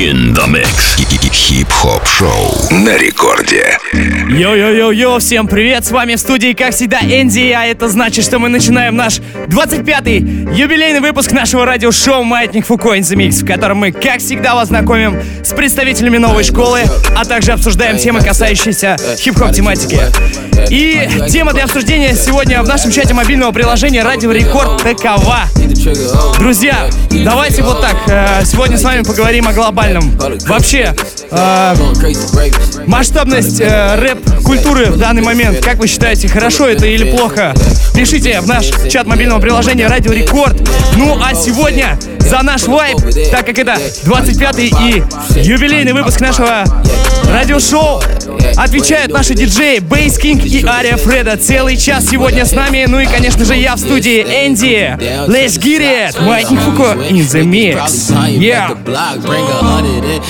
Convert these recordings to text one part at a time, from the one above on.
In the mix. Хип-хоп шоу на рекорде. Йо-йо-йо-йо, всем привет, с вами в студии, как всегда, Энди, а это значит, что мы начинаем наш 25-й юбилейный выпуск нашего радиошоу «Маятник Фуко in the Mix», в котором мы, как всегда, вас знакомим с представителями новой школы, а также обсуждаем темы, касающиеся хип-хоп тематики. И тема для обсуждения сегодня в нашем чате мобильного приложения «Радио Рекорд» такова. Друзья, давайте вот так, э, сегодня с вами поговорим о глобальном. Вообще, масштабность э, рэп-культуры в данный момент, как вы считаете, хорошо это или плохо? Пишите в наш чат мобильного приложения Радио Рекорд. Ну а сегодня за наш вайп, так как это 25-й и юбилейный выпуск нашего радиошоу, отвечают наши диджеи Бейс Кинг и Ария Фреда. Целый час сегодня с нами. Ну и, конечно же, я в студии Энди. Get it! Маятник Фуко in the mix. Yeah.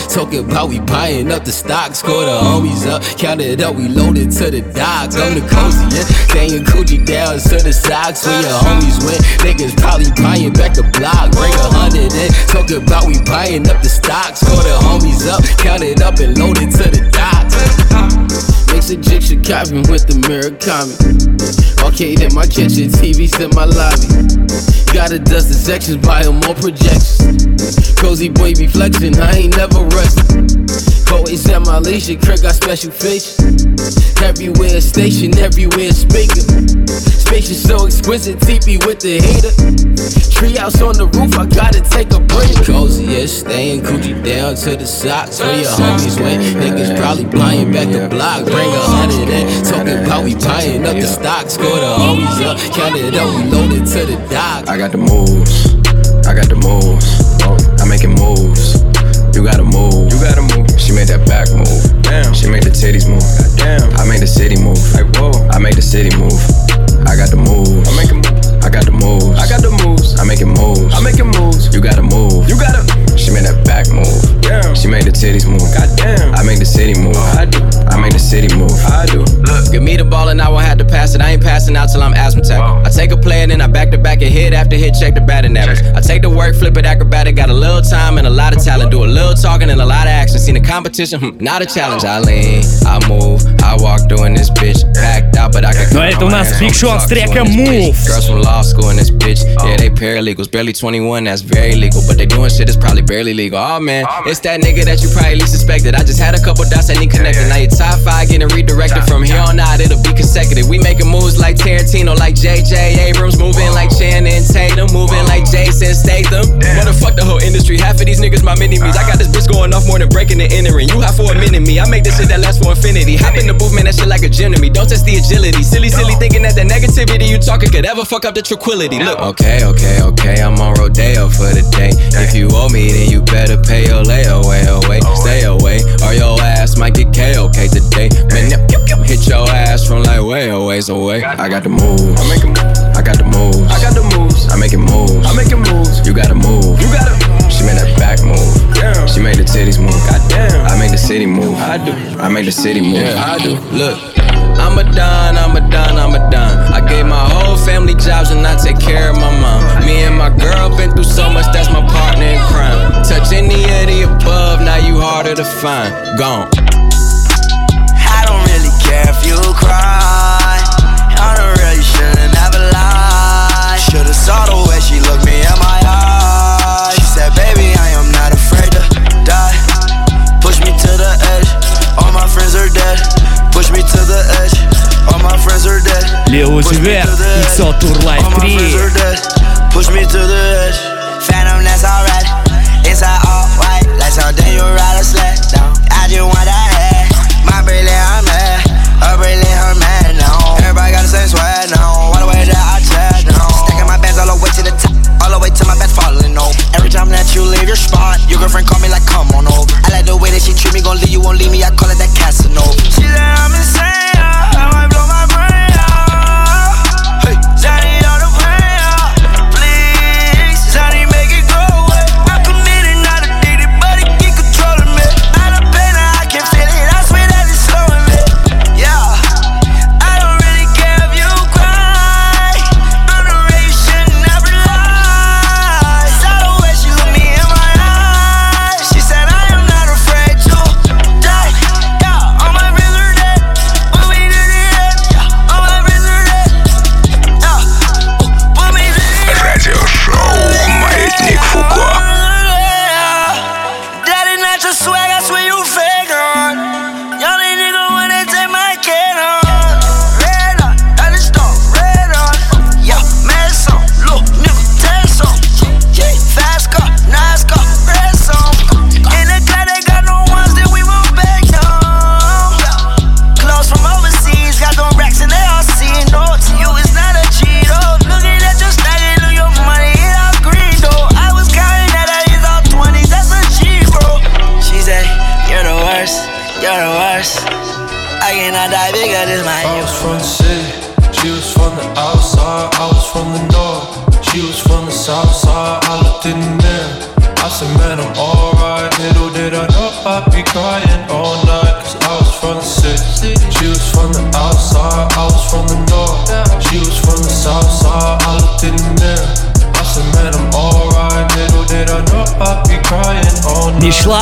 Talking about we buying up the stock, score the homies up, count it up, we loaded to the docks. I'm the cozy, yeah. Staying Gucci down to the socks where your homies went. Niggas probably buying back the block. Bring a hundred in, talking about we buying up the stock, score the homies up, count it up and load it to the docks. Mix Egyptian copy with the mirror Murakami. Arcade in my kitchen, TVs in my lobby. Gotta dust the sections, buy more projections. Cozy boy be flexing, I ain't never resting. Always at my leisure, Craig got special features. Everywhere station, everywhere speaker. So exquisite, TP with the heater. Treehouse on the roof, I gotta take a break. Cozy, yeah, staying Gucci down to the socks. Where your homies went, niggas probably buying back the block. Bring a hundred in, talking about we buying up the stock. Score the homies up, count it up, we loaded to the dock. I got the moves, I got the moves. Oh, I'm making moves. You gotta move. You gotta move. She made that back move. Damn. She made the titties move. Damn. I made the city move. Like whoa. I made the city move. I got the moves. I'm making moves. I got the moves. I got the moves. I'm making moves. I'm making moves. You gotta move. You gotta. She made that back move. Damn. She made the titties move. God damn. I make the city move. I do. I make the city move. I do. Look, give me the ball and I won't have to pass it. I ain't passing out till I'm asthmatic. Wow. I take a play and then I back to back and hit after hit, check the batting average. I take the work, flip it acrobatic. Got a little time and a lot of talent. Do a little talking and a lot of action. Seen the competition, hmm, not a challenge. I lean, I move, I walk doing this bitch. Packed out, but I can. No, это у нас Big Sean с трека Move. Law school in this bitch. Yeah, they paralegals. Barely 21, that's very legal. But they doing shit that's probably barely legal. Oh man, it's that nigga that you probably least suspected. I just had a couple dots that need connected. Now your top five getting redirected. From here on out, it'll be consecutive. We making moves like Tarantino, like JJ Abrams. Moving like Channing Tatum. Moving like Jason Statham. Motherfuck the whole industry. Half of these niggas my mini me's. I got this bitch going off more than breaking and entering. You have for a minute me. I make this shit that lasts for infinity. Hop in the booth, man, that shit like a gym to me. Don't test the agility. Silly, silly thinking that the negativity you talking could ever fuck up the tranquility. Look. Okay, okay, okay. I'm on Rodeo for the day. If you owe me, then you better pay your layaway away. away. Stay away, or your ass might get KOK today. Man, yep, yep, yep, hit your ass from like way a ways away. I got the moves. I'm making. I got the moves. I got the moves. I'm making moves. I'm making moves. You gotta move. You gotta. She made that back move. Damn. She made the titties move. Goddamn. I make the city move. I do. I make the city move. Yeah, I do. Look. I'm a don, I'm a don, I'm a don. I gave my whole family jobs and I take care of my mom. Me and my girl been through so much, that's my partner in crime. Touch any of the above, now you harder to find. Gone. Lil Uzi Push me Vert, to the edge. XO Tour Live All my friends 3. are dead. Push me to the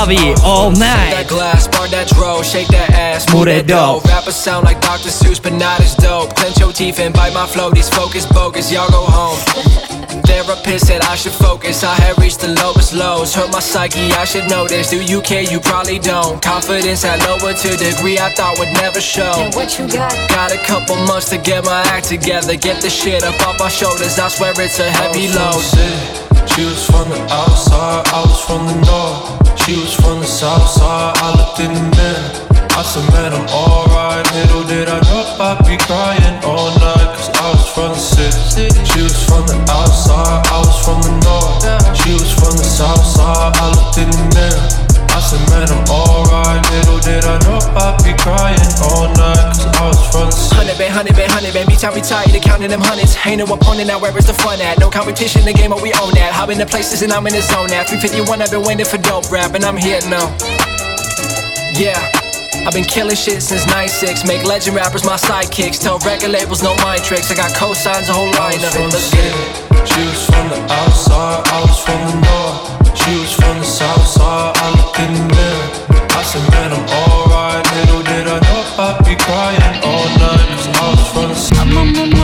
All night. That glass, bar that roll, shake that ass, move that dough. Rappers sound like Dr. Seuss, but not as dope. Clench your teeth and bite my flow. These focus bogus, y'all go home. Therapist said I should focus. I had reached the lowest lows. Hurt my psyche, I should notice. Do you care? You probably don't. Confidence had lowered to a degree I thought would never show. And what you got? Got a couple months to get my act together. Get the shit up off my shoulders. I swear it's a heavy load. She was from the outside, I was from the north. She was from the south side, I looked in the mirror. I said, man, I'm alright. Little did I know I'd be crying all night Cause I was from the city. She was from the outside, I was from the north. She was from the south side, I looked in the mirror I said, man, I'm alright. Little did I know I'd be crying all night. Cause I was from the Hundred band, hundred band, hundred band. Each time we tired of counting them hundreds. Ain't no opponent now, where is the fun at? No competition, the game, but we own that. Hop in the places and I'm in the zone now. 351, I've been waiting for dope rap, and I'm here now. Yeah. I've been killing shit since 96. Make legend rappers my sidekicks. Tell record labels no mind tricks. I got cosigns, a whole line of it. Let's get it. She was from the outside, I was from the north. She was from the south side, I looked in the mirror. I said, man, I'm alright. Little did I know I'd be crying all night. Cause I was from the south.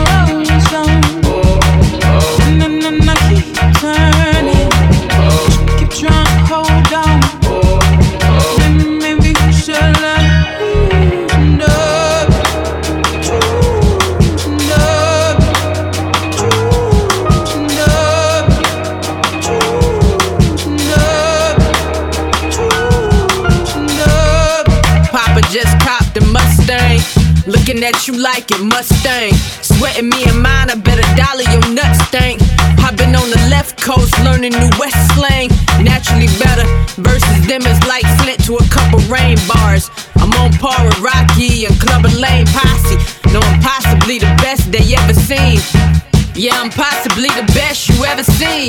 Looking at you like it, Mustang. Sweating me and mine, I bet a dollar your nuts stank. I've been on the left coast learning new West slang. Naturally better versus them is like Flint to a couple rain bars. I'm on par with Rocky and Clubber Lang Posse. No, I'm possibly the best they ever seen. Yeah, I'm possibly the best you ever seen.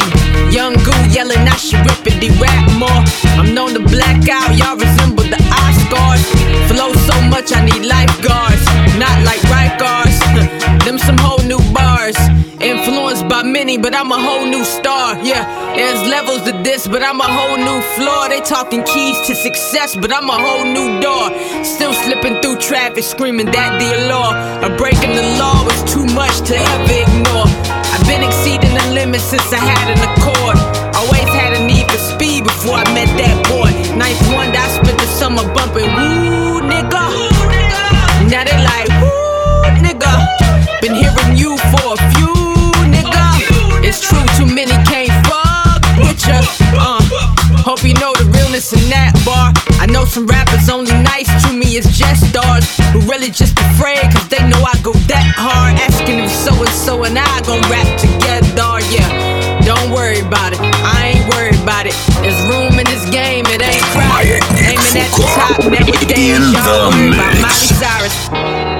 Young goo yelling, I should rip it, they rap more. I'm known to black out, y'all resemble the Oscars. Flow so much, I need lifeguards. Not like Rikers, them some whole new bars. Influenced by many, but I'm a whole new star. Yeah, there's levels to this, but I'm a whole new floor. They talking keys to success, but I'm a whole new door. Still slipping through traffic, screaming that the law. A breaking the law was too much to ever ignore. Been exceeding the limits since I had an accord. Always had a need for speed before I met that boy. Ninth one, I spent the summer bumping woo nigga. Now they like woo nigga. Been hearing you for a few nigga. It's true, too many can't fuck with ya. Uh, hope you know realness that bar. I know some rappers only nice to me is just stars who really just afraid cause they know I go that hard. Asking if so and so and I gon' rap together, yeah. Don't worry about it, I ain't worried about it. There's room in this game, it ain't crowded. Aiming at the top, never dance. Y'all worry about Miley Cyrus.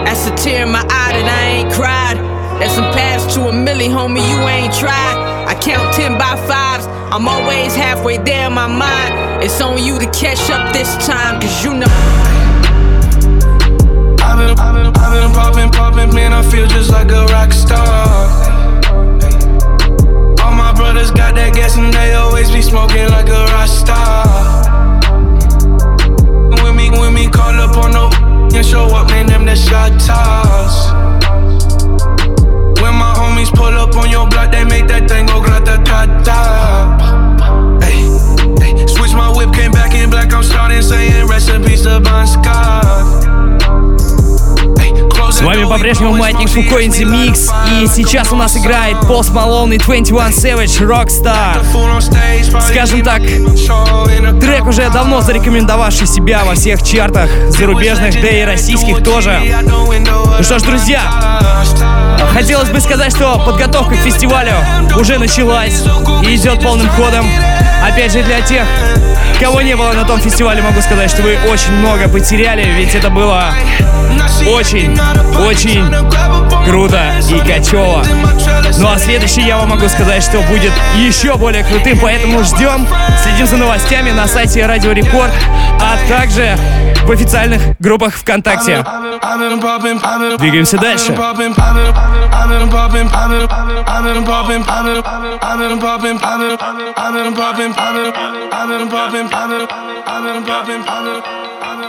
That's a tear in my eye that I ain't cried. There's some paths to a milli, homie, you ain't tried. I count 10 by 5s, I'm always halfway there in my mind. It's on you to catch up this time, cause you know. I've been, I've been, I've been popping, popping, man, I feel just like a rock star. All my brothers got that gas and they always be smoking like a rock star. When me, when me call up on no and show up, man, them the shot toss. Homies pull up on your block, they make that thing go grata ta ta. Hey, switch my whip, came back in black, I'm starting saying recipes to Bon Scott. С вами по-прежнему Маятник Фуко in the И сейчас у нас играет Post Malone и 21 Savage Rockstar. Скажем так, трек уже давно зарекомендовавший себя во всех чартах Зарубежных, да и российских тоже. Ну что ж, друзья, хотелось бы сказать, что подготовка к фестивалю уже началась И идет полным ходом. Опять же, для тех, кого не было на том фестивале, могу сказать, что вы очень много потеряли Ведь это было очень, очень круто и качево. Ну а следующий я вам могу сказать, что будет еще более крутым, поэтому ждем. Следим за новостями на сайте Радио Рекорд, а также в официальных группах ВКонтакте. Двигаемся дальше.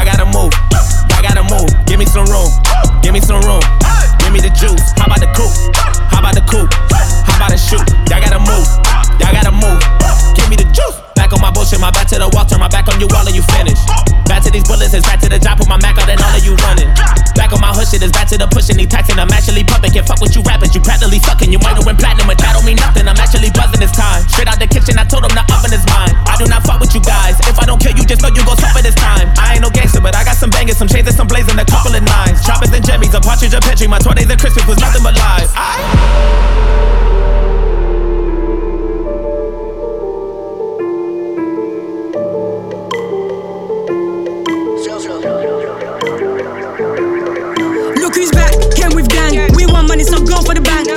Y'all gotta move. Y'all gotta move. Give me some room. Give me some room. Give me the juice. How about the coupe? How about the coupe? How about the shoot? Y'all gotta move. Y'all gotta move. Give me the juice. Back on my bullshit, my back to the wall, turn my back on you all and you finish. Back to these bullets, it's back to the job, put my Mac out and all of you running. Back on my hood shit, it's back to the pushing, these taxing, I'm actually pumping. Can't fuck with you rappers, you practically fucking. You might have went platinum, but that don't mean nothing. I'm actually buzzing this time. Straight out the kitchen, I told him the oven is mine. I do not fuck with you guys. If I don't kill you, just know you gon' suffer this time. I ain't no gangster, but I got some bangers, some chains and some blazing, a couple of nines. Choppers and jimmies, a partridge, a petri. My 20s and Christmas was nothing but lies. I-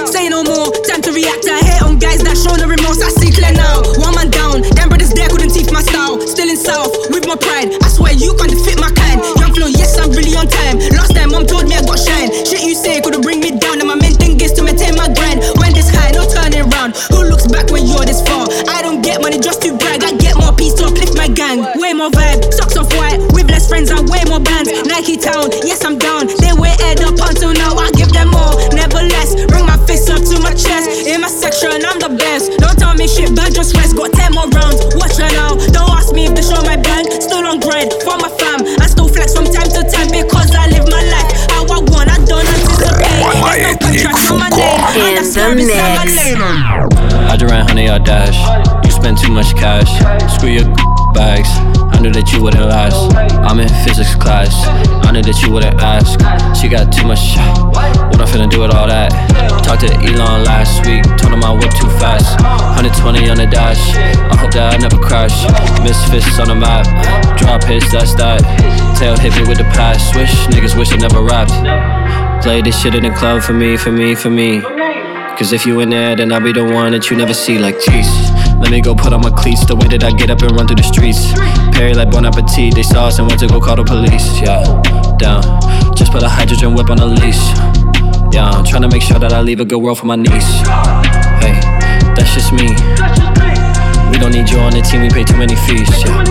Say no more, time to react. I hate on guys that show no remorse. I see clear now. One man down, them brothers there couldn't teeth my style. Still in south, with my pride. I swear you can't defeat my kind. Young flow, yes, I'm really on time. Last time, mom told me I got shine. Shit you say couldn't bring me down. And my main thing is to maintain my grind. When this high, no turning round. Who looks back when you're this far? I don't get money just to brag. I get more peace to uplift my gang. Way more vibe, socks off white. With less friends and way more bands. Nike Town, yes, I'm down. And that's where on my. I just ran honey, I dash. You spend too much cash. Screw your bags. I knew that you wouldn't last. I'm in physics class. I knew that you wouldn't ask. She got too much shit. What I'm finna do with all that? Talked to Elon last week. Told him I whip too fast. 120 on the dash. I hope that I never crash. Misfits on the map. Drop hits, that's that. Tail hit me with the pass. Swish, niggas wish I never rapped. Play this shit in the club for me, for me, for me. Cause if you in there, then I'll be the one that you never see like Jesus. Let me go put on my cleats, the way that I get up and run through the streets. Perry like Bon Appetit, they saw us and went to go call the police. Yeah, down. Just put a hydrogen whip on a leash. Yeah, I'm trying to make sure that I leave a good world for my niece. Hey, that's just me. We don't need you on the team, we pay too many fees. Yeah.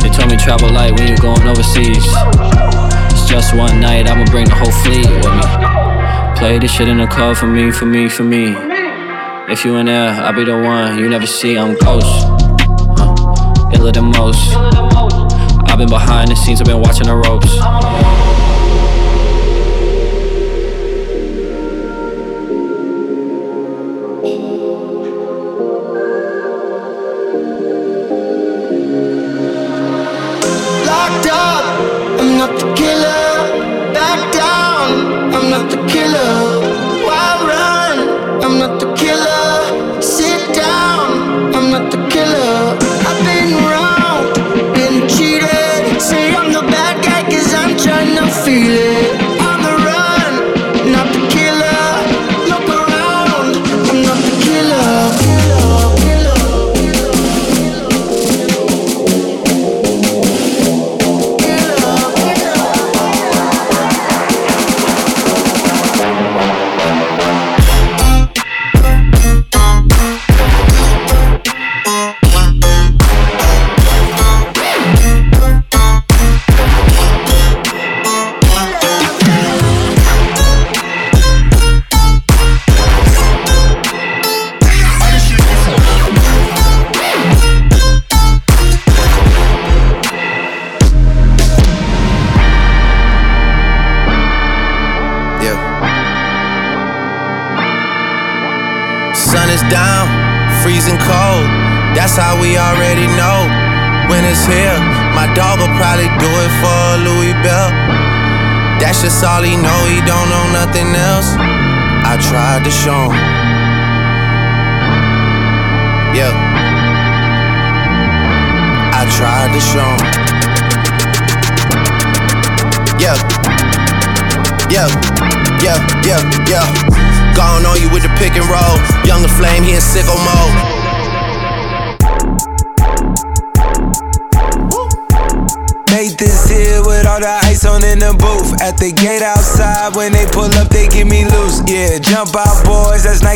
They told me travel light when you're going overseas. It's just one night, I'ma bring the whole fleet with me. Play this shit in the club for me, for me, for me. If you in there, I'll be the one you never see. I'm ghost, huh? iller than most. I've been behind the scenes, I've been watching the ropes.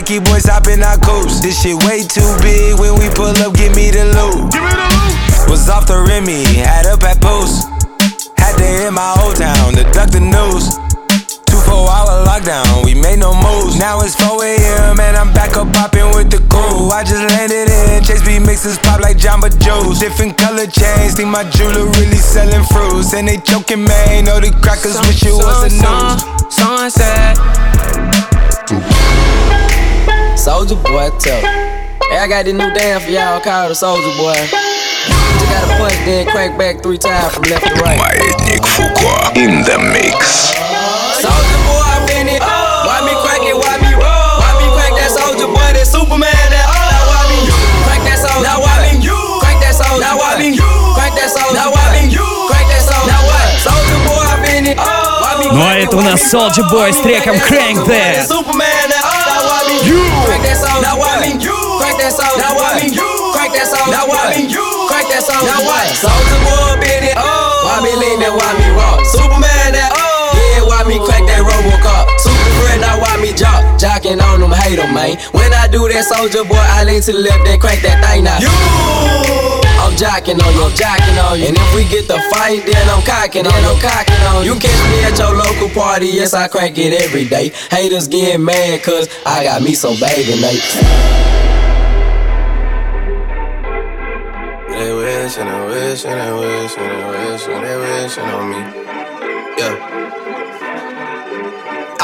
Nike boys hopping our coops. This shit way too big. When we pull up, give me the loot. Give me the loot. Was off the Remy, had up at post. Had to hit my old town to duck the news. Two four hour lockdown, we made no moves. Now it's 4 a.m. and I'm back up popping with the crew. I just landed in, Chase B mixes pop like Jamba Juice. Different color chains, think my jeweler really selling fruits. And they joking, man, know the crackers wish it was a news. Sunset. Soldier boy, tell. Hey, I got this new dance for y'all called a Soldier Boy. You gotta punch, then crank back three times from left to right. Маятник Фуко in the mix. Soldier boy, I'm in it. Oh. Why me crack it? Why me roll? Why me crack that soldier boy? That Superman, that oh. Now why me you? Crack that soldier. Now why me you? Crack that soldier. Now why me you? Crack that soldier. Now why me you? Crack that soldier. Now what? Soldier boy, I'm in it. Oh. Ну а это у нас Soulja Boy с треком Crank That. Superman. Superman? That. Now why me You crack that song. Now why me You crack that song. Now why me You crack that song. Now why me crack that soldier? Now what? Soldier boy, been it. Oh. Why me lean that? Why me rock? Superman? Jocking on them, hate them, man. When I do that soldier boy, I lean to the left, then crank that thing now. You! I'm jocking on you, I'm jocking on you. And if we get the fight, then I'm cocking on you. I'm cocking on you. You catch me at your local party, yes, I crank it every day. Haters getting mad, cause I got me some baby mates. They wish and they wish and they wish and they wish they wishing on me. Yeah.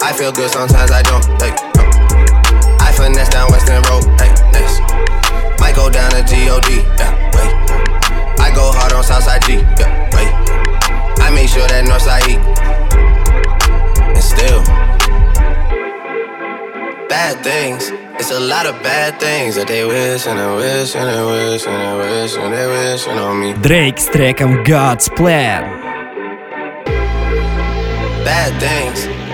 I feel good sometimes I don't. Hey, no. I finesse down Weston Road. Hey, next. Might go down to God. Yeah, wait. I go hard on Southside G. Yeah, wait. I make sure that Northside E. And still, bad things. It's a lot of bad things that they wish and they wish and they wish and they wish and they wish on me. Drake's track треком God's Plan. Bad things.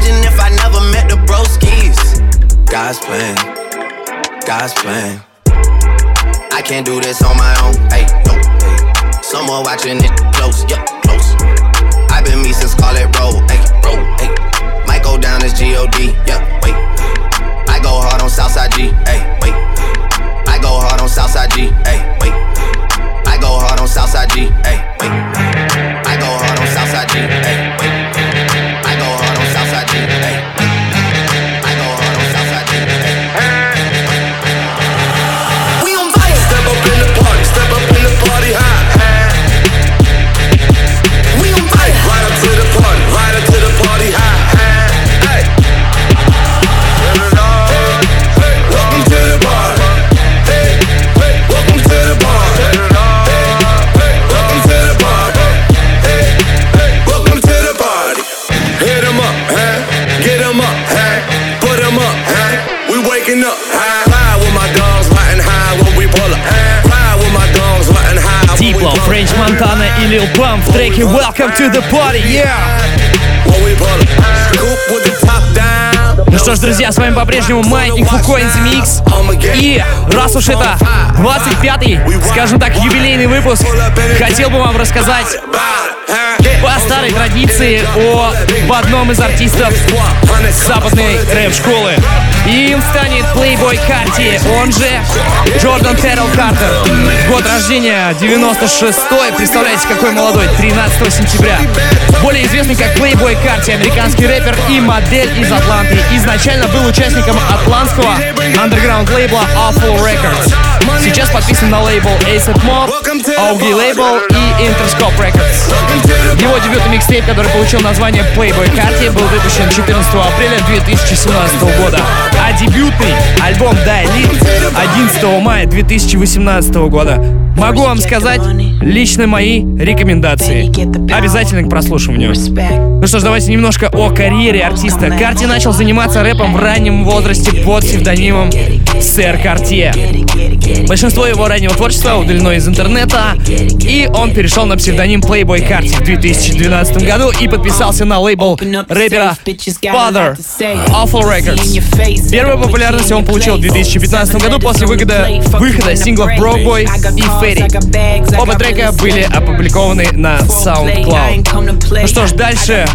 Imagine if I never met the broskies. God's plan, God's plan. I can't do this on my own. Hey, no. Someone watching it close, yeah, close. I've been me since Scarlett Road, hey, road, hey. Might go down as G-O-D, yeah, wait. I go hard on Southside G, hey, wait. I go hard on Southside G, hey, wait. I go hard on Southside G, hey, wait. I go hard on Southside G, hey, Welcome to the Party, yeah! Ну что ж, друзья, с вами по-прежнему Маятник Фукоинс Микс. И раз уж это 25-й, скажем так, юбилейный выпуск, хотел бы вам рассказать по старой традиции об одном из артистов западной рэп-школы. Им станет Playboy Карти, он же Джордан Террел Картер. Год рождения 96-й, представляете, какой молодой, 13 сентября. Более известный как Playboy Карти, американский рэпер и модель из Атланты. Изначально был участником атлантского андерграунд лейбла Awful Records. Сейчас подписан на лейбл ASAP Mob, Augie Label и Interscope Records. Его дебютный микстейп, который получил название Playboy Карти, был выпущен 14 апреля 2017 года. Дебютный альбом Lit 11 мая 2018 года. Могу вам сказать лично мои рекомендации. Обязательно к прослушиванию. Ну что ж, давайте немножко о карьере артиста. Карти начал заниматься рэпом в раннем возрасте под псевдонимом Сэр Картье. Большинство его раннего творчества удалено из интернета, и он перешел на псевдоним Playboy Карти в 2012 году и подписался на лейбл рэпера Father Awful Records. Первую популярность он получил в 2015 году после выхода, выхода синглов Broke Boy и Fairy. Оба трека были опубликованы на SoundCloud. Ну что ж, дальше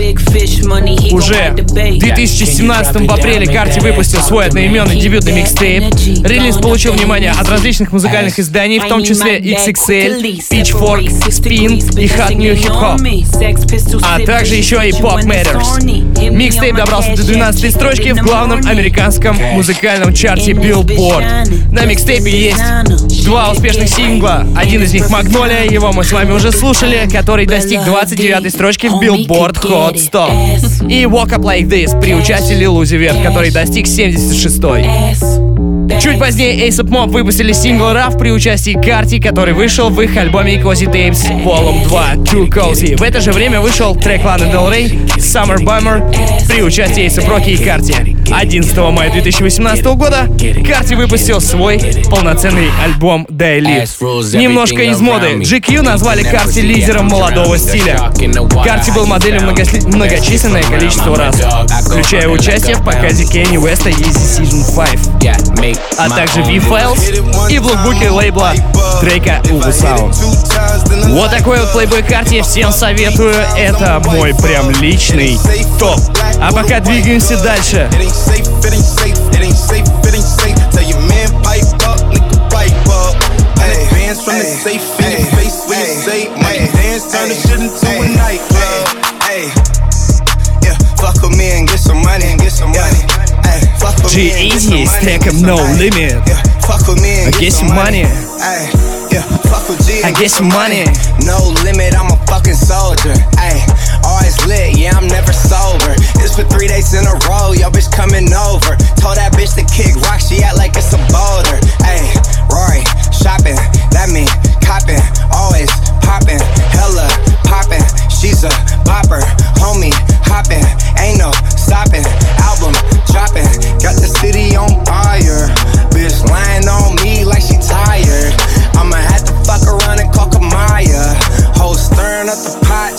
уже в 2017 в апреле Карти выпустил свой одноименный дебютный микстейп. Релиз получил внимание от различных музыкальных изданий, в том числе XXL, Pitchfork, Spin и Hot New Hip Hop, а также еще и Pop Matters. Микстейп добрался до 12 строчки в главном американском музыкальном чарте Billboard. На микстейпе есть два успешных сингла. Один из них Магнолия, его мы с вами уже слушали, который достиг 29 строчки в Billboard Hot 100. И Walk Up Like This при участии Uzi Vert, который достиг 76 -й. Чуть позднее ASAP Mob выпустили сингл Rough при участии Карти, который вышел в их альбоме Cozy Tapes Volume 2 Too Cozy. В это же время вышел трек Ланы Del Rey Summer Bummer при участии ASAP Rocky и Карти. 11 мая 2018 года Карти выпустил свой полноценный альбом Daily. Немножко из моды. GQ назвали Карти лидером молодого стиля. Карти был моделью многосли... многочисленное количество раз, включая участие в показе Кенни Уэста Easy Season 5 а также V-Files и в лукбуке лейбла трека Ubu Sound. Вот такой вот плейбой карте всем советую. Это мой прям личный топ. А пока двигаемся дальше. ain't safe, it ain't safe, it ain't safe, it ain't safe. Tell your man pipe up, nigga pipe up. Hundred bands from the safe in your face when you say money dance, turn the shit into a nightclub. Hey, yeah, fuck with me and get some money and get some money. Yeah, fuck with G80 is taking no limit. and get some money. Yeah, yeah, fuck with I get some money. No limit, I'm a fucking soldier. Ay always lit, yeah, I'm never sober. It's for three days in a row, yo, bitch coming over. Told that bitch to kick rock, she act like it's a boulder. Ay, Rory, shopping, that mean copping, always popping, hella popping. She's a bopper, homie, hopping, ain't no stopping. Album dropping, got the city on fire. Bitch lying on me like she tired. I'ma have to fuck around and call Kamaya. Whole stirring up the pot,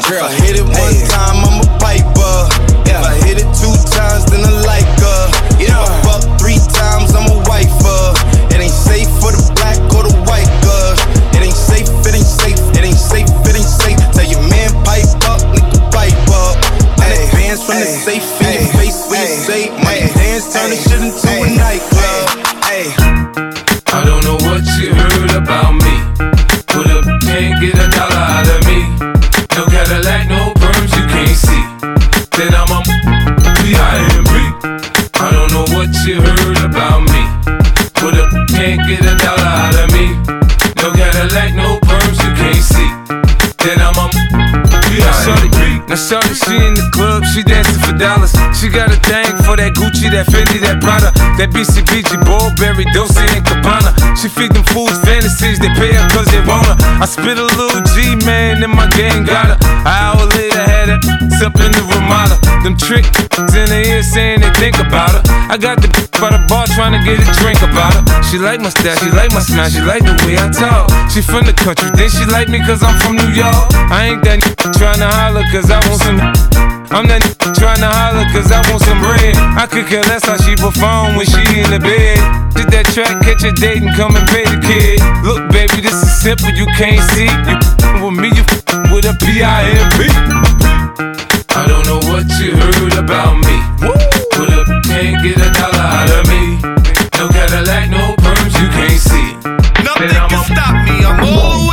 jambalaya. And girl, hit it one time, I'm shorty, she in the club, she dancing for dollars. She got a thing for that Gucci, that Fendi, that Prada, that BCBG, Burberry, Dolce and Gabbana. She feed them fools fantasies, they pay her cause they want her. I spit a little G, man, and my gang got her. An hour later, had her something to Ramada. Them trick in the ear saying they think about her. I got the by the bar trying to get a drink about her. She like my style, she like my smile, she like the way I talk. She from the country, then she like me cause I'm from New York. I ain't that trying to holler cause I want some. I'm that trying to holler cause I want some bread. I could care less how she perform when she in the bed. Did that track, catch a date and come and pay the kid. Look, baby, this is simple, you can't see. You with me, you with a P-I-M-P. I don't know what you heard about me. Put up, can't get a dollar out of me. No Cadillac, no perms, you can't see. Nothing can stop me. I'm all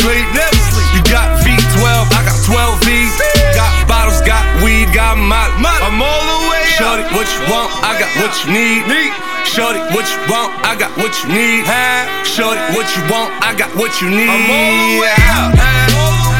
sleep. Never sleep. You got V12, I got 12 V's. Got bottles, got weed, got molly. I'm all the way. Shorty, what you want, I got what you need. Need. Shorty, what you want, I got what you need. Shorty, what you want, I got what you need. I'm all the way. All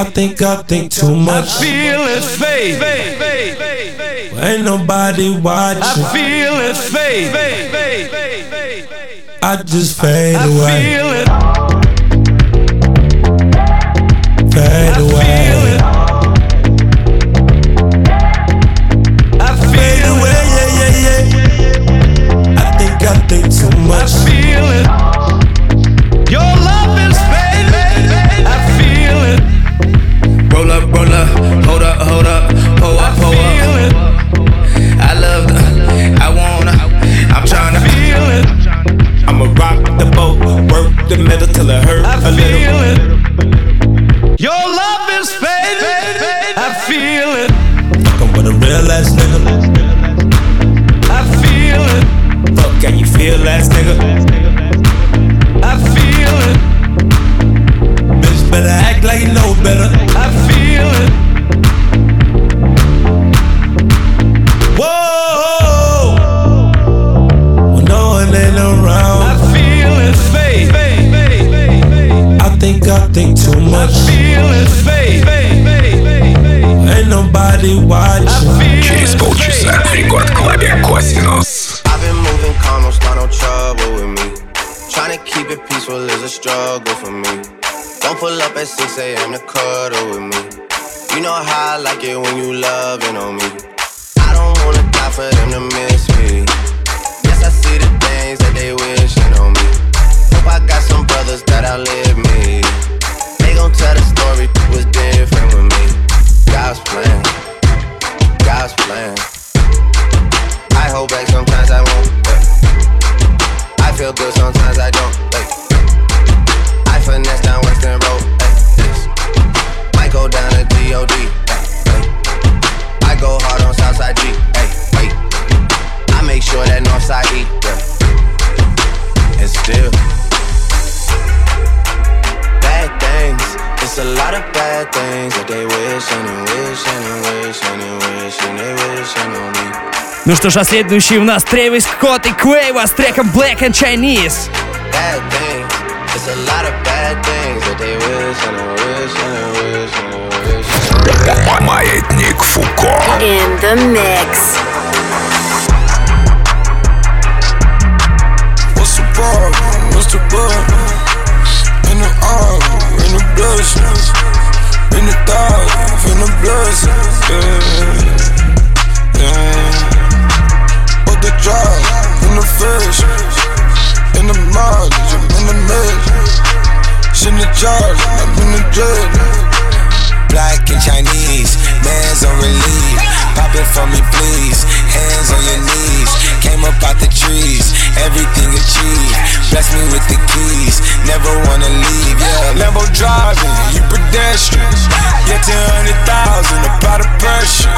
I think I think too much. I feel it fade. Ain't nobody watching. I feel it fade. I just fade I away, feel it. fade away, I fade feel away. it. Yeah, yeah, yeah. I think I think too much. I feel it. The metal till it hurt I a little. feel it. Your love is fading. I feel it. Fucking with a real ass nigga. I feel it. Fuck, can you feel ass nigga? I feel it. Bitch better act like you know better. I feel it. Whoa! When no one ain't around, think I think too I much. feel it fade. Ain't nobody I watching. feel Через it полчаса в fade. рекорд-клабе Косинус. I've been moving calm, don't start no trouble with me. Trying to keep it peaceful is a struggle for me. Don't pull up at 6 a.m. to cuddle with me. You know how I like it when you loving on me. I don't wanna die for them to miss me. Yes, I see the things that they wishing on me. Hope I got some brothers that outlive me. They gon' tell the story was different with me. God's plan, God's plan. I hold back sometimes I won't. But I feel good sometimes I don't. Like, I finesse down Weston Road. Like. Might go down to DOD. I go hard on Southside G. I make sure that Northside E. Yeah. And still. It's a lot of bad things that they wishing and wishing and wishing and wishing they wishing on me. Ну что ж, а следующий у нас Трэвис Скотт и Квейва с треком Black and Chinese. bad things. It's a lot of bad things that they wish and they wish and they wish and they wish. Маятник Фуко. In the mix. What's the bar? What's the bar? In the arm, in the in the blessings, yeah, yeah. But the drive, in the fish, in the mileage, in the mess, in the charge, I'm in the dread. Black and Chinese, man's on relief. Pop it for me, please. Hands on your knees. Came up out the trees, everything achieved. Bless me with the keys, never wanna leave. Yeah, Lambo driving, you pedestrian. Get to hundred thousand, about a pressure.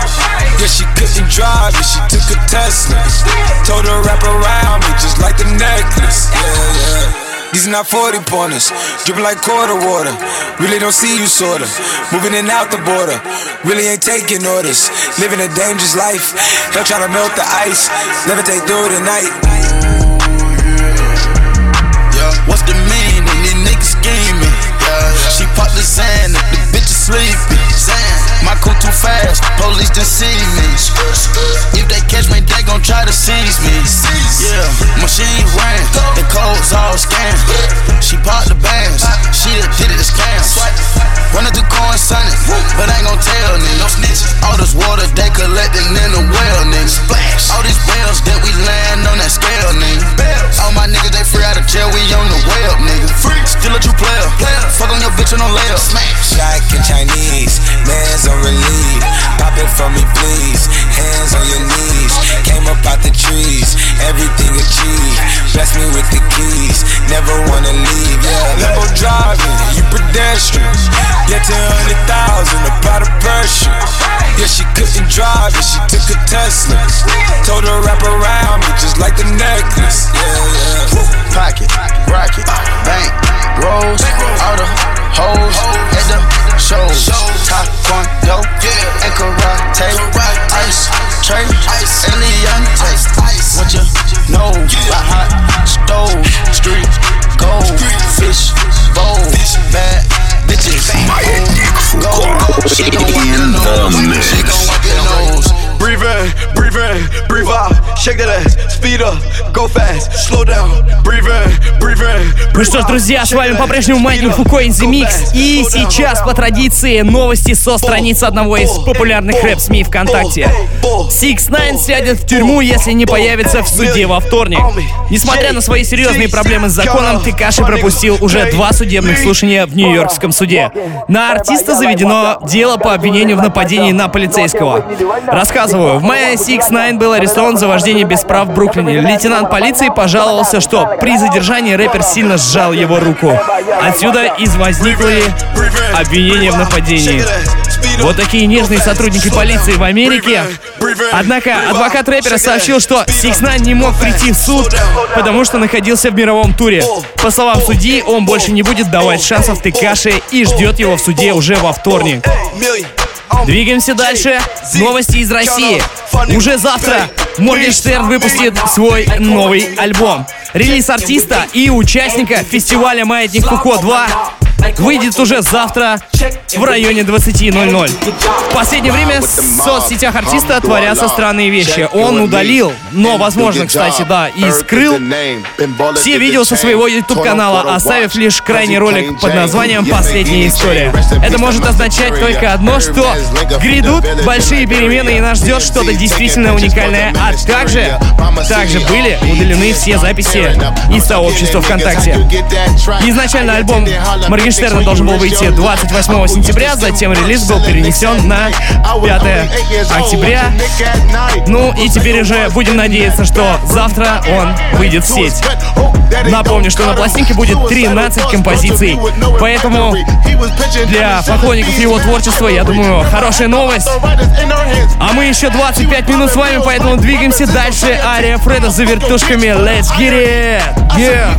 Yeah, she couldn't drive it, she took a Tesla. Told her wrap around me just like the necklace. Yeah, yeah. These are not 40 pointers, dripping like quarter water. Really don't see you, sorta. Moving in out the border, really ain't taking orders. Living a dangerous life, hell trying to melt the ice. Levitate through the night. Yeah, what's the meaning? These niggas scheming. She popped the sand, the bitch is sleeping. My cool too fast, police done see me. If they catch me, they gon' try to seize me. Yeah, machine ran, the codes all scanned. She popped the bands, she done did it to scam. Running through coins, sunny, but ain't gon' tell niggas. All this water they collecting in the well, niggas. All these bells that we land on that scale, nigga. All my niggas they free out of jail, we on the web, nigga. Still a true player, fuck on your bitch on no layup. Black and Chinese, man's on relief. Pop it for me, please. Hands on your knees. Came up out the trees, everything achieved. Bless me with the keys, never wanna leave. Yeah, Lambo driving, you pedestrian. Get to hundred thousand, about a pressure. Yeah, she couldn't drive it, she took a Tesla. Told her wrap around me just like the necklace. Yeah, yeah. Pocket, rocket, bank, rolls, all hoes at the shows. Taekwondo yeah. and karate, ice tray, Eliante. What you know about hot stove, street. Gold, fish bowl, bad bitches. Go, go, she gon' wipe your nose. Breathe in, breathe in, breathe out. Shake that ass, speed up, go fast, slow down. Breathe in, breathe in. Ну что ж, друзья, с вами по-прежнему Маятник Фуко in the Mix. И сейчас, по традиции, новости со страницы одного из популярных рэп-СМИ ВКонтакте. Six Nine сядет в тюрьму, если не появится в суде во вторник. Несмотря на свои серьезные проблемы с законом, Текаши пропустил уже два судебных слушания в Нью-Йоркском суде. На артиста заведено дело по обвинению в нападении на полицейского. Рассказываю, в мае Six Nine был арестован за вождение без прав в Бруклине. Лейтенант полиции пожаловался, что при задержании рэпер сильно сжал его руку. Отсюда и возникли обвинения в нападении. Вот такие нежные сотрудники полиции в Америке. Однако адвокат рэпера сообщил, что Nine не мог прийти в суд, потому что находился в мировом туре. По словам судьи, он больше не будет давать шансов Текаши и ждет его в суде уже во вторник. Двигаемся дальше. Новости из России. Уже завтра Моргенштерн выпустит свой новый альбом. Релиз артиста и участника фестиваля «Маятник Фуко 2» выйдет уже завтра в районе 20.00. В последнее время в соцсетях артиста творятся странные вещи. Он удалил, но, возможно, кстати, да, и скрыл все видео со своего YouTube-канала, оставив лишь крайний ролик под названием «Последняя история». Это может означать только одно, что грядут большие перемены и нас ждет что-то действительно уникальное, а также, также были удалены все записи из сообщества ВКонтакте. Изначально альбом Моргенштерна должен был выйти 28 сентября, затем релиз был перенесен на 5 октября. Ну и теперь уже будем надеяться, что завтра он выйдет в сеть. Напомню, что на пластинке будет 13 композиций, поэтому для поклонников его творчества, я думаю, хорошая новость. А мы еще 25 минут с вами, поэтому двигаемся дальше. Ария Фреда за вертушками. Let's get it! Yeah!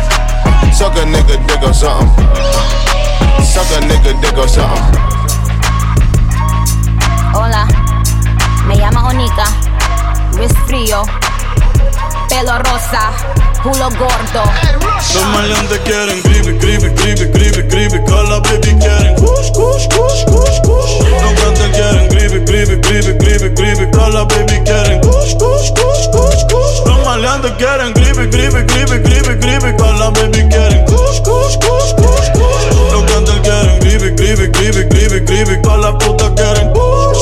Suck a nigga, dig or something. Suck a nigga, dig or something. Hola, me llamo Onika, wrist frío, pelo rosa, culo gordo. Los maleantes quieren gribe, gribe, gribe, gribe, gribe. Call baby quieren kush, kush, kush, kush, kush. Los cantantes quieren gribe, gribe, gribe, gribe, gribe. Call baby quieren kush, kush, kush, kush, kush. Los maleantes quieren gribe, gribe, gribe, gribe, gribe. Call baby quieren kush, kush, kush, kush, kush. Los cantantes quieren gribe, gribe, gribe, gribe, gribe. Call la puta quieren kush.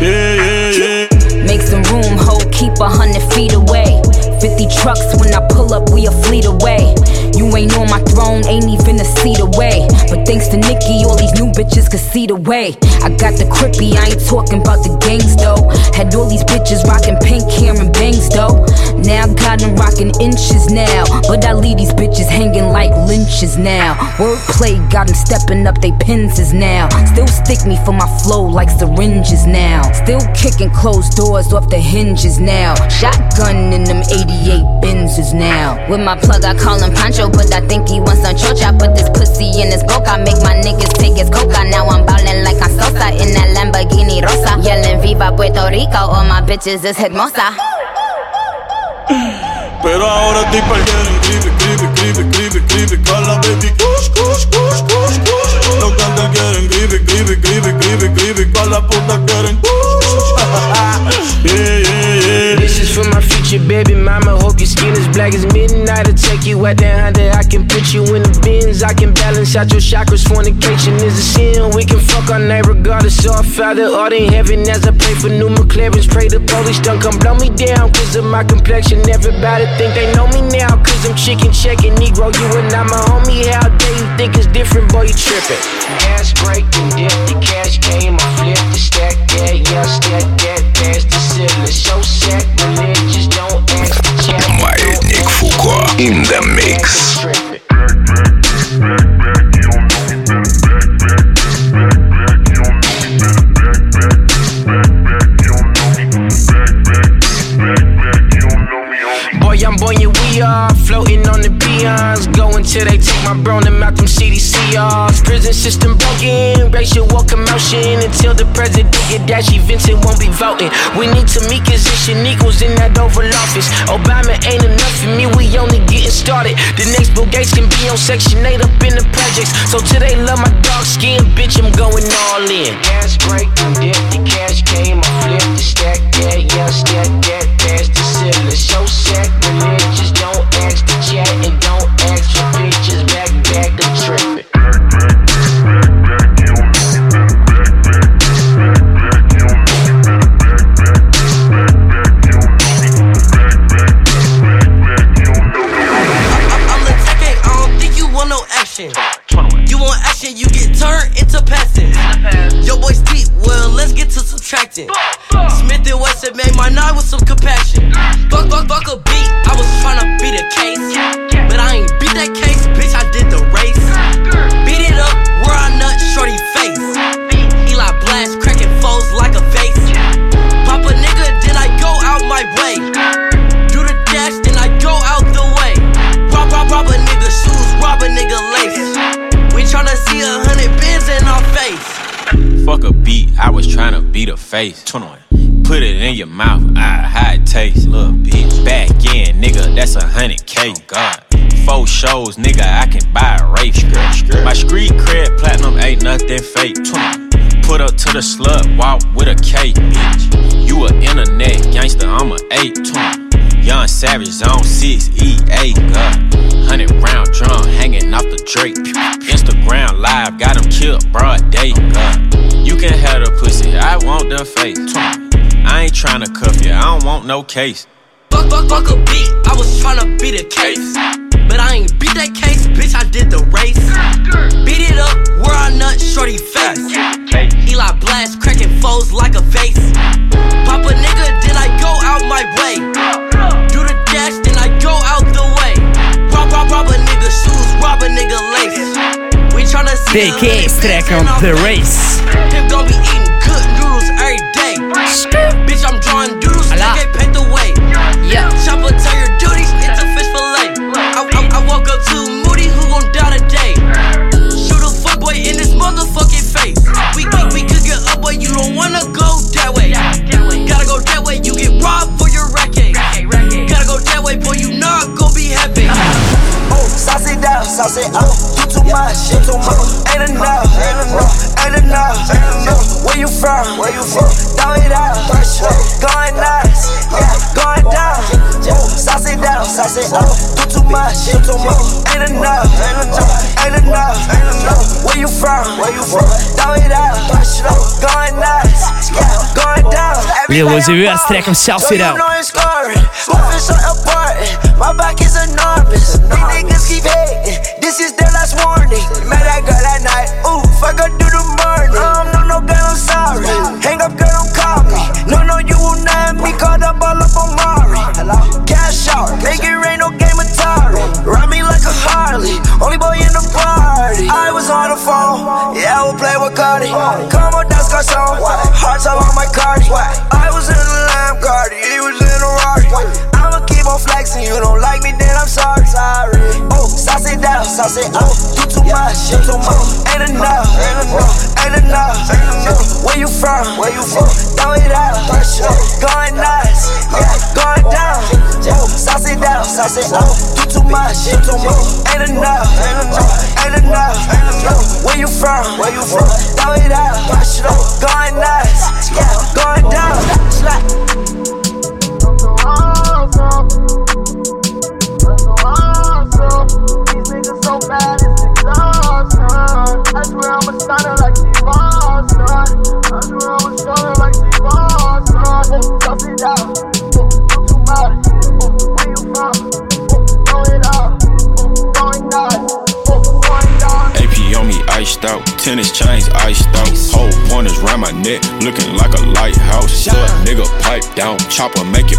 yeah, yeah, yeah. Make some room, ho, keep a hundred feet away. 50 trucks when I pull up, we a fleet away. You ain't on my throne, ain't even a seat away. But thanks to Nikki, all these new bitches can see the way. I got the crippy, I ain't talking about the gangs though. Had all these bitches rocking pink hair and bangs though. Now I got them rocking inches now. But I leave these bitches hanging like lynches now. Wordplay got them stepping up they penses now. Still stick me for my flow like syringes now. Still kicking closed doors off the hinges now. Shotgun in them 88 Benzes now. With my plug, I call him Pancho, but I think he wants some chocha. Put this pussy in his boca, make my niggas take his coca. Now I'm ballin' like I'm Sosa in that Lamborghini Rosa. Yelling Viva Puerto Rico, all my bitches is hermosa. Pero ahora estoy quieren gribe, gribe, gribe, gribe, gribe. Call baby kush, kush, kush, kush, kush. Los cantantes quieren quieren yeah, yeah, yeah. This is for my future baby mama. Hope your skin is black as midnight. I'll take you out that Honda. I can put you in the bins. I can balance out your chakras. Fornication is a sin. We can fuck all night regardless. I Father art in heaven as I pray for new McLarens. Pray the police don't come blow me down. Cause of my complexion. Everybody think they know me now. Cause I'm chicken checking. Negro, you and I'm a homie. How dare you think it's different? Boy, you tripping. Gas break and dip. The cash came. I flipped the stack. Yeah, yeah, stack that. Past the ceiling. So sacrilegious. Don't ask the chat. Маятник Фуко. In the mix. Boy, I'm boy, yeah, we are floating on the peons. Going till they take my bro and out them CDCRs. Prison system broken, racial war commotion. Until the president get dashy, Vincent won't be voting. We need to meet position equals in that Oval Office. Obama ain't enough for me, we only getting started. The next Bill Gates can be on Section 8 up in the projects. So they love my dark skin, bitch, I'm going all in. Gas break, dip, the cash came, I flipped the stack, yeah, yeah, stack that, past the ceiling. So sacrilegious, Shows, nigga, I can buy a race. My street cred platinum ain't nothing fake. 21. Put up to the slut, walk with a K, bitch. You a internet gangster, I'm a 8. 21. Young Savage, zone 6, EA, God. Uh, 100 round drum hanging off the Drake. Instagram live, got him killed, broad day, God. You can have the pussy, I want the face. I ain't tryna cuff you, I don't want no case fuck, fuck a beat. I was tryna beat the case. But I ain't beat that case, bitch, I did the race. Beat it up, where I nut, shorty. Eli blast, cracking foes like a vase. Pop a nigga, then I go out my way. Do the dash, then I go out the way. Rob, rob, rob a nigga shoes, rob a nigga lace. We tryna see track on the race. Him gon' be eating good noodles every day. Bitch, I'm I say, oh, you too much, you too much. Ain't enough, ain't enough, ain't enough, ain't enough. Where you from? Where you from? Throw it out, going nuts, going down. Sauce down, sauce up. Do too much, do too much. Ain't enough, ain't enough, ain't enough, ain't enough. Where you from? Where you from? Throw it out, going nuts, going down. Lil Uzi Vert, trek hem zelf weer out. My back is enormous. These niggas keep hating this is their last warning. Met that girl at night, ooh, fuck her through the morning. Um, no, no, girl, I'm sorry. Hang up, girl, don't call me. No, no, you will not me caught up all up on Mari. Cash out, make it rain, no game of Atari. Ride me like a Harley, only boy in the party. I was on the phone, yeah, I will play with Cardi. Come on, that's Garcon, hearts all on my Cardi. I was in the Lamb Cardi, he was in a Rari. I'ma keep on flexing, you don't like me, then I'm sorry. Sorry. Oh, sauce it down, oh, sauce it oh. up. You too much, you too much. Ain't enough, ain't enough, ain't enough, ain't enough. Where you from? Where you from? Throw it out, going nuts, going down. Oh, sauce it down, oh, sauce it up. You too much, you too much. Ain't enough, ain't enough, ain't enough. Where you from? Where you from? Throw it out, going nuts, going down. Chopper make it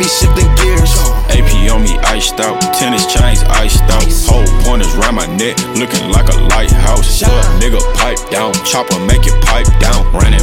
AP shifting gears. AP on me iced out, tennis chains iced out. Whole pointers round my neck, looking like a lighthouse. Nigga pipe down, chopper make it pipe down. Running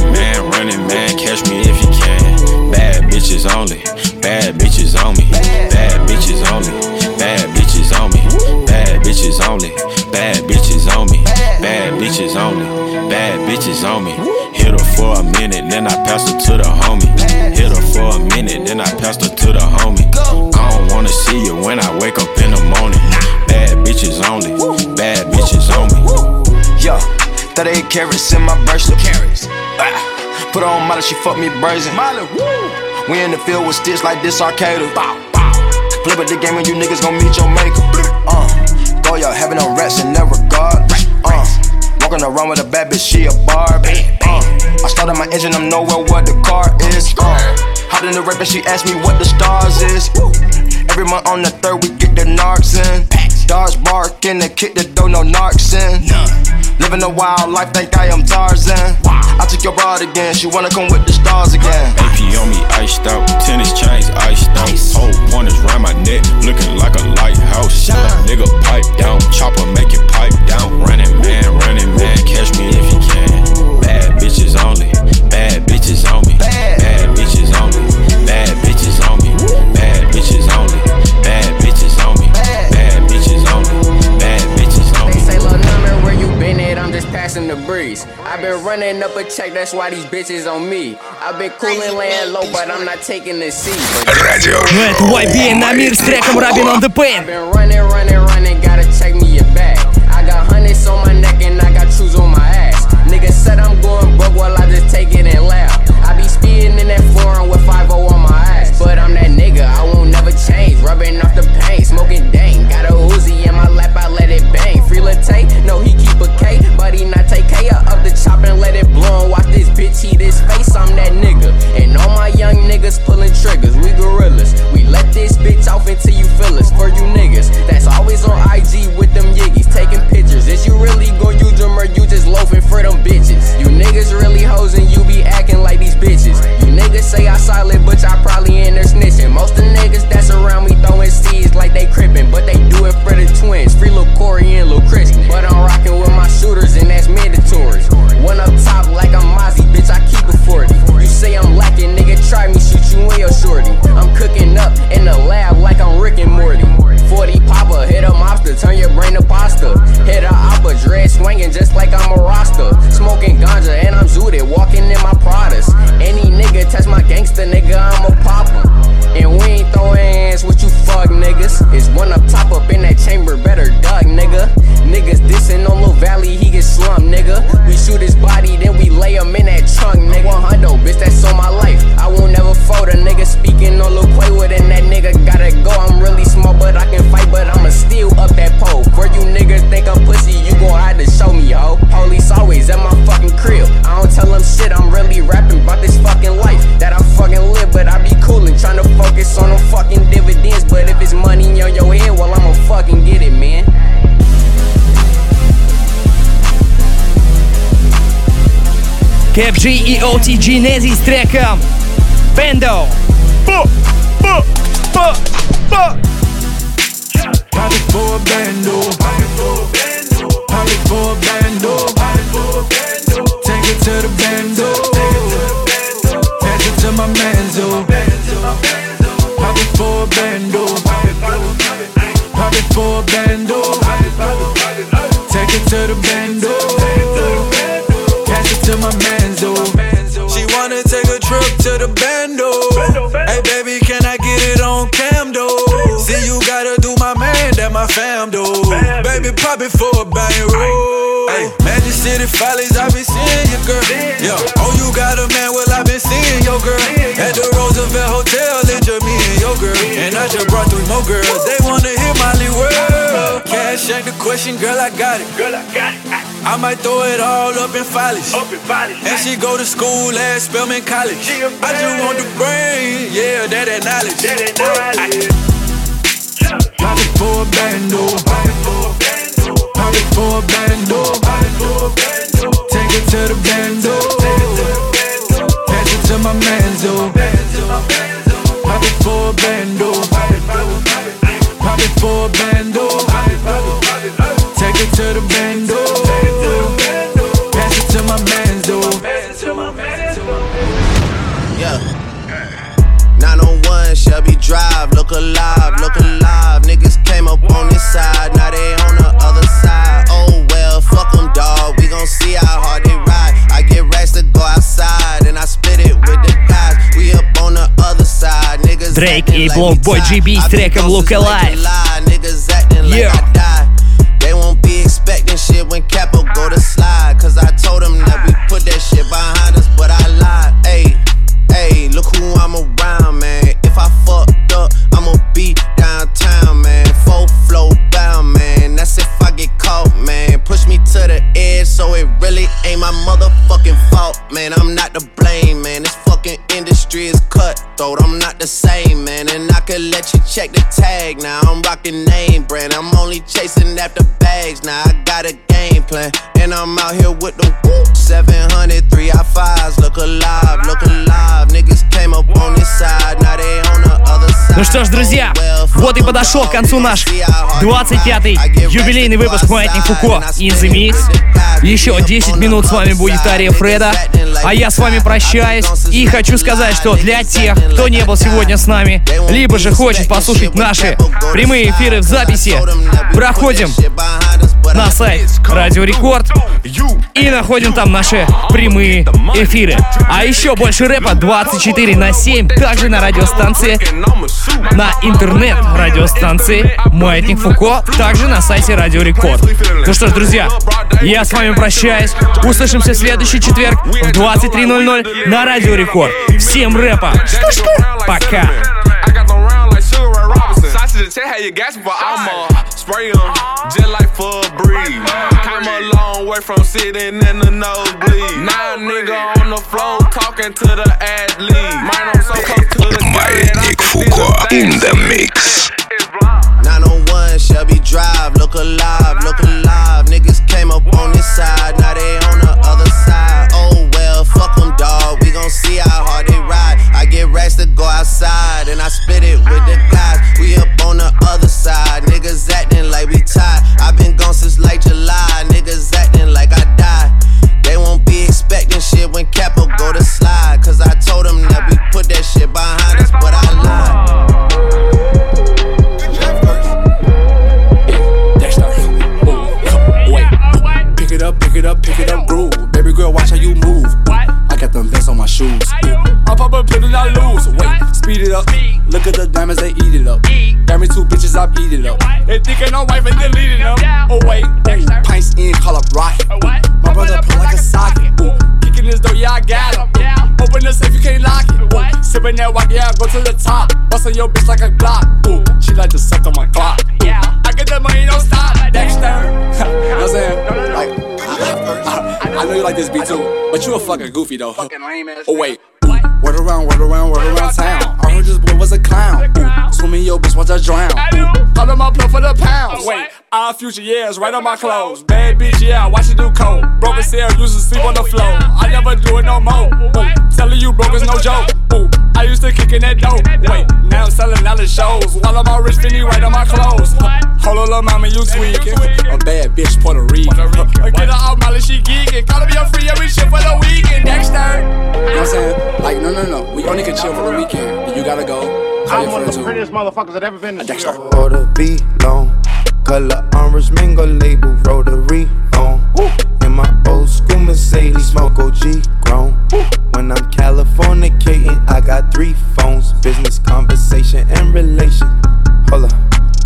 38 carats in my bracelet. Carrots. Put on Molly, she fuck me brazen. Molly, woo. We in the field with sticks like this arcade. Bow, bow. Play with the game and you niggas gon' meet your maker. Uh, go y'all having no rats in that regard. Uh, walking around with a bad bitch, she a Barbie. Uh, I started my engine, I'm nowhere where the car is. Uh, hot in the rape and she asked me what the stars is. Every month on the third, we get the narcs in. Dogs barking and kick the door, no narcs in. Living a wild life, think I am Tarzan. I took your broad again, she wanna come with the stars again. AP on me iced out, tennis chains iced out. Whole pointers oh, round my neck, looking like a lighthouse. Little nigga pipe down, chopper make it pipe down. Running man, running man, catch me if you can. Bad bitches only, bad bitches on me, bad in the breeze. I've been running up a check, that's why these bitches on me. I've been cooling, laying low, but I'm not taking the seat. Радио. Ну это YB на мир с треком Robin on the Pain. I've been running, running, running, gotta check me your bag. I got hundreds on my neck and I got shoes on my ass. Niggas said I'm going broke, well I just take it and laugh. I be speeding in that foreign with 5 on my ass. But I'm that nigga, I won't never change. Rubbing off the pain, smoking dang. Got a Uzi in my lap, I let it bang. Free Latte, no he keep let it blow G и OTG Нези с треком Bendo. Бу, бу, бу, бу. Pocket for a bando. Pocket for a bando. Take it to the bando. Pass it to my manzo. Pocket for a bando. Pocket for a bando. Take it to the bando. Follies, I been seeing your girl. Yeah, oh you got a man, well I've been seeing your girl. At the Roosevelt Hotel, it's just me and your girl. And I just brought three more girls. They wanna hear Molly World. Cash ain't the question, girl, I got it. Girl, I got it. I might throw it all up in Follies. Up in Follies. And she go to school at Spelman College. I just want the brain, yeah, that that knowledge. That that knowledge. Pocket for a bando. Pocket for a bando. Take it to the bando. Pass it to my manzo. Pocket for a bando. Pocket for a bando. Take it to the bando. Pass it to my manzo. Yeah. 901 Shelby Drive, look alive, look alive. Niggas came up on this side, now they on the other side Oh well, fuck them, dawg. We gon' see how hard they ride. I get racks to go outside, and I spit it with the guys. We up on the other side, niggas. Дрейк acting и like Blow we Boy tied. GB с I been треком Look closest like Alive. July, Niggas acting like Yeah. I died. They won't be expecting shit when Capo go to slide. Cause I told them that we put that shit behind us, but I lied. Ayy, ayy, look who I'm around, man. If I fucked up, I'ma be downtown, man. Cutthroat. I'm not the same, man. And I could let you check the tag now. I'm rocking name brand. I'm only chasing after bags now. I got a game plan. And I'm out here with the whoop. 700, 3 I 5s. Look alive, look alive. Niggas came up on this side. Now they on the. Ну что ж, друзья, вот и подошел к концу наш 25-й юбилейный выпуск «Маятник Фуко» in the Mix. Еще 10 минут с вами будет Ария Фреда, а я с вами прощаюсь и хочу сказать, что для тех, кто не был сегодня с нами, либо же хочет послушать наши прямые эфиры в записи, проходим на сайт Радио Рекорд и находим там наши прямые эфиры. А еще больше рэпа 24 на 7 также на радиостанции, на интернет-радиостанции Маятник Фуко, также на сайте Радио Рекорд. Ну что ж, друзья, я с вами прощаюсь. Услышимся в следующий четверг в 23.00 на Радио Рекорд. Всем рэпа. Пока. Sausage tell how you gas for I'ma spray them, just like for a breeze. Came a long way from sitting in the nosebleed. Now nigga on the floor talking to the athlete. Mine, I'm so close to the Nick Fuqua in the mix. 901 Shelby Drive, look alive, look alive. Niggas came up on this side, now they on the other side. Oh well, fuck them, dawg. We gon' see how hard they ride. I get racks to go outside, and I spit it with the guys. We up on the other side niggas acting like we tied. i been gone since late July, niggas acting like I died. They won't be expecting shit when Capo go to slide. Cause I told them that we though. Fucking lame ass. Oh wait. Word around, word around, word around town. I heard this boy was a clown. Ooh, swimming your bitch, watch her drown. Ooh, call him up, plug for the pounds. Wait, our future years, right on my clothes. Bad bitch, yeah, watch it do coke. Broken cell, used to sleep on the floor. I never do it no more. Ooh, telling you broke is no joke. Ooh, I used to kick in that dope. Wait, now I'm selling all the shows. While I'm all rich, Finny right on my clothes. Hold on, little mama, you tweaking. A bad bitch, Puerto Rican. Get her out, Molly, she geeking. Call me your free every shit for the weekend. Dexter. You know what I'm saying? Like, no, no, no. We only can chill for the weekend. And you gotta go. Call I'm one of the prettiest motherfuckers that ever been to Dexter. Order be long. Color orange mingle label rotary on. In my old school Mercedes, smoke OG grown. When I'm Californicating, I got three phones business, conversation, and relation. Hold up,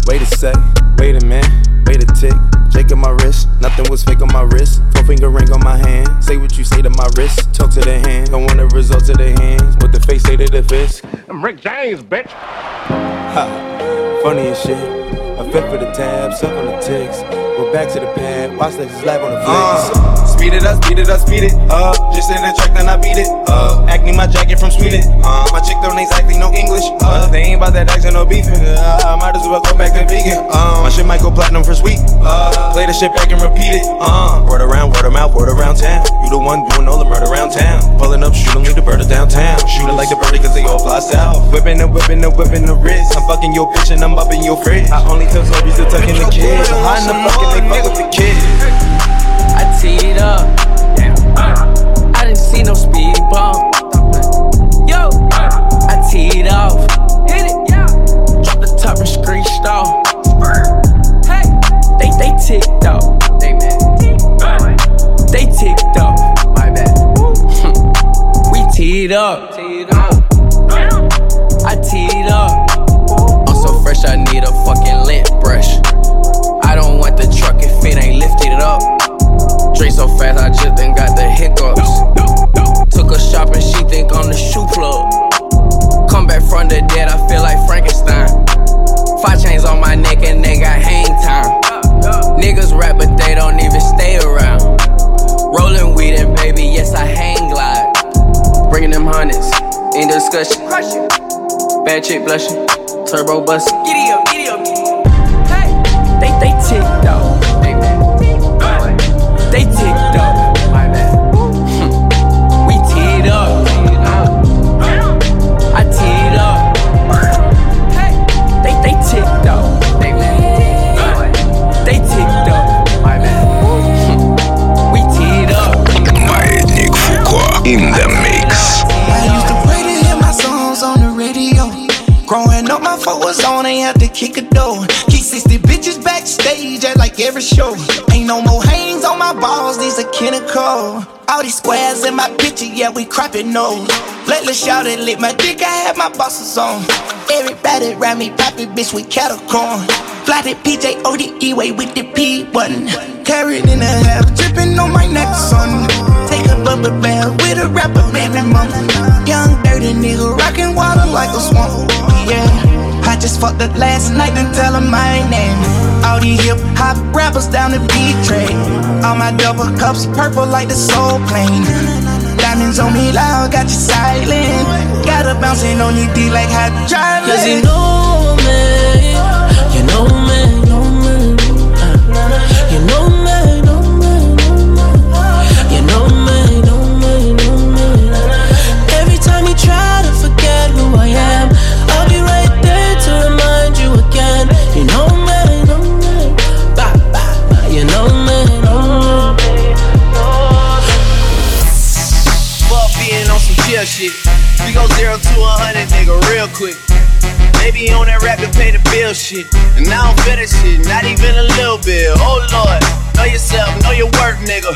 wait a sec, wait a minute, wait a tick. Shaking my wrist, nothing was fake on my wrist. Four finger ring on my hand. Say what you say to my wrist, talk to the hand. Don't want the results of the hands. What the face say to the fist. I'm Rick James, bitch. Ha, funny as shit. Fit for the tab, suck on the ticks. Go back to the pad, watch that slap on the flicks. Uh, speed it up, speed it up, speed it up. Just in the track, then I beat it up. Acne my jacket from Sweden. Uh, my chick don't exactly know English. Uh, they ain't about that action, no beefing. Uh, I might as well go back to vegan. Uh, my shit might go platinum for sweet. Uh, play the shit back and repeat it. Uh, word around, word of mouth, word around town. You the one doing all the murder around town. Pulling up, shooting, leave the bird downtown. Shooting like the birdie, cause they all fly south. Whipping and whipping and whipping the wrist. I'm fucking your bitch and I'm up in your fridge. I only tell stories to tucking the kids. So high in the fucking they fuck with the kids. I teed up. I didn't see no speed bump. Yo, I teed off. Hit it, yeah. Drop the top and screeched off. Hey, they they ticked off. They mad. They ticked off. My bad. we teed up. I teed up. I'm so fresh, I need a fucking lint brush. I don't want the truck if it ain't lifted up. Drink so fast, I just done got the hiccups. Took her shopping, she think I'm the shoe plug. Come back from the dead, I feel like Frankenstein. Five chains on my neck and they got hang time. Niggas rap, but they don't even stay around. Rolling weed and baby, yes, I hang glide. Bringing them hundreds in discussion. Bad chick blushing, turbo busting. Giddy up, giddy up, giddy up. Hey, they they kick a door. Keep 60 bitches backstage. At like every show. Ain't no more hangs on my balls, these are clinical. All these squares in my picture, yeah, we crappin' nose. Lately, shout it, my dick, I had my bosses on. Everybody around me poppin', bitch, with cattle corn. Fly the PJ ODE way with the P button. Carried in a half, drippin' on my neck, son. Take a bubble bath with a rapper, man, mama. Young, dirty nigga, rockin' water like a swamp. Yeah. I just fucked up last night and tell her my name. All these hip hop rappers down the beat train. All my double cups purple like the soul plane. Diamonds on me loud, got you silent. Got her bouncing on your D like driving. Cause you know me, you know me, know. You know me, know me, you know me, know know me. Every time you try to forget who I am, shit. We go zero to a hundred, nigga, real quick. Maybe on that rap to pay the bill shit. And I don't feel that shit, not even a little bit. Oh lord, know yourself, know your worth, nigga.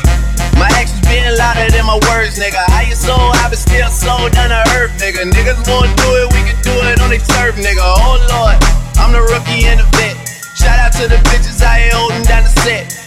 My actions being louder than my words, nigga. How you sold, I been still sold down to earth, nigga. Niggas wanna do it, we can do it on they turf, nigga. Oh lord, I'm the rookie and the vet. Shout out to the bitches out here holding down the set.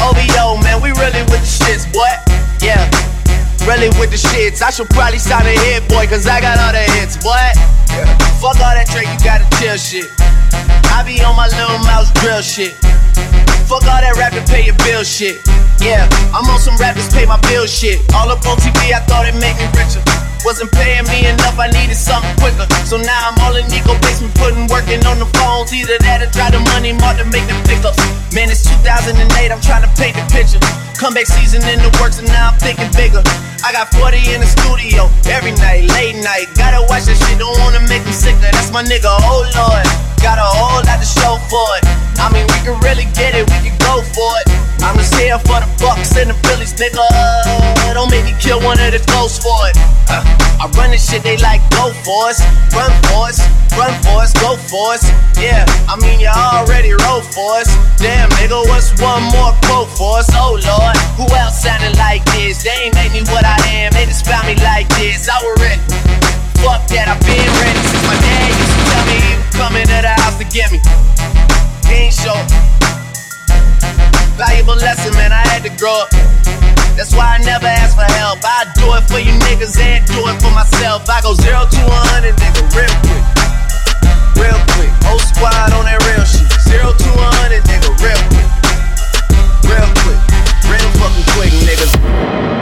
OVO, man, we really with the shits, boy. Yeah, really with the shits. I should probably sign a hit, boy, cause I got all the hits, boy. Yeah. Fuck all that Drake, you gotta chill shit. I be on my little mouse drill shit. Fuck all that rap to pay your bill shit. Yeah, I'm on some rappers pay my bill shit. All up on TV, I thought it made me richer. Wasn't paying me enough, I needed something quicker. So now I'm all in Nico basement, putting working on the phones. Either that or try the Money Mart to make the pickups. Man, it's 2008, I'm trying to paint the picture. Comeback season in the works, and now I'm thinking bigger. I got 40 in the studio every night, late night. Gotta watch that shit, don't wanna make them sicker. That's my nigga, oh lord. Got a whole lot to show for it. I mean, we can really get it, we can go for it. I'm just here for the Bucks and the Phillies, nigga. Don't make me kill one of the ghosts for it. Uh, I run this shit, they like go for us, run for us, run for us, go for us. Yeah, I mean you already wrote for us. Damn, nigga, what's one more quote for us? Oh lord, what? Who else sounded like this? They ain't made me what I am, they just found me like this. I was ready. Fuck that, I've been ready since my dad used to tell me he was coming to the house to get me. He ain't sure. Valuable lesson, man, I had to grow up. That's why I never ask for help. I do it for you niggas and do it for myself. I go zero to 100, nigga, real quick. Real quick. Whole squad on that real shit. Zero to 100, nigga, real quick. Real fucking quick, niggas.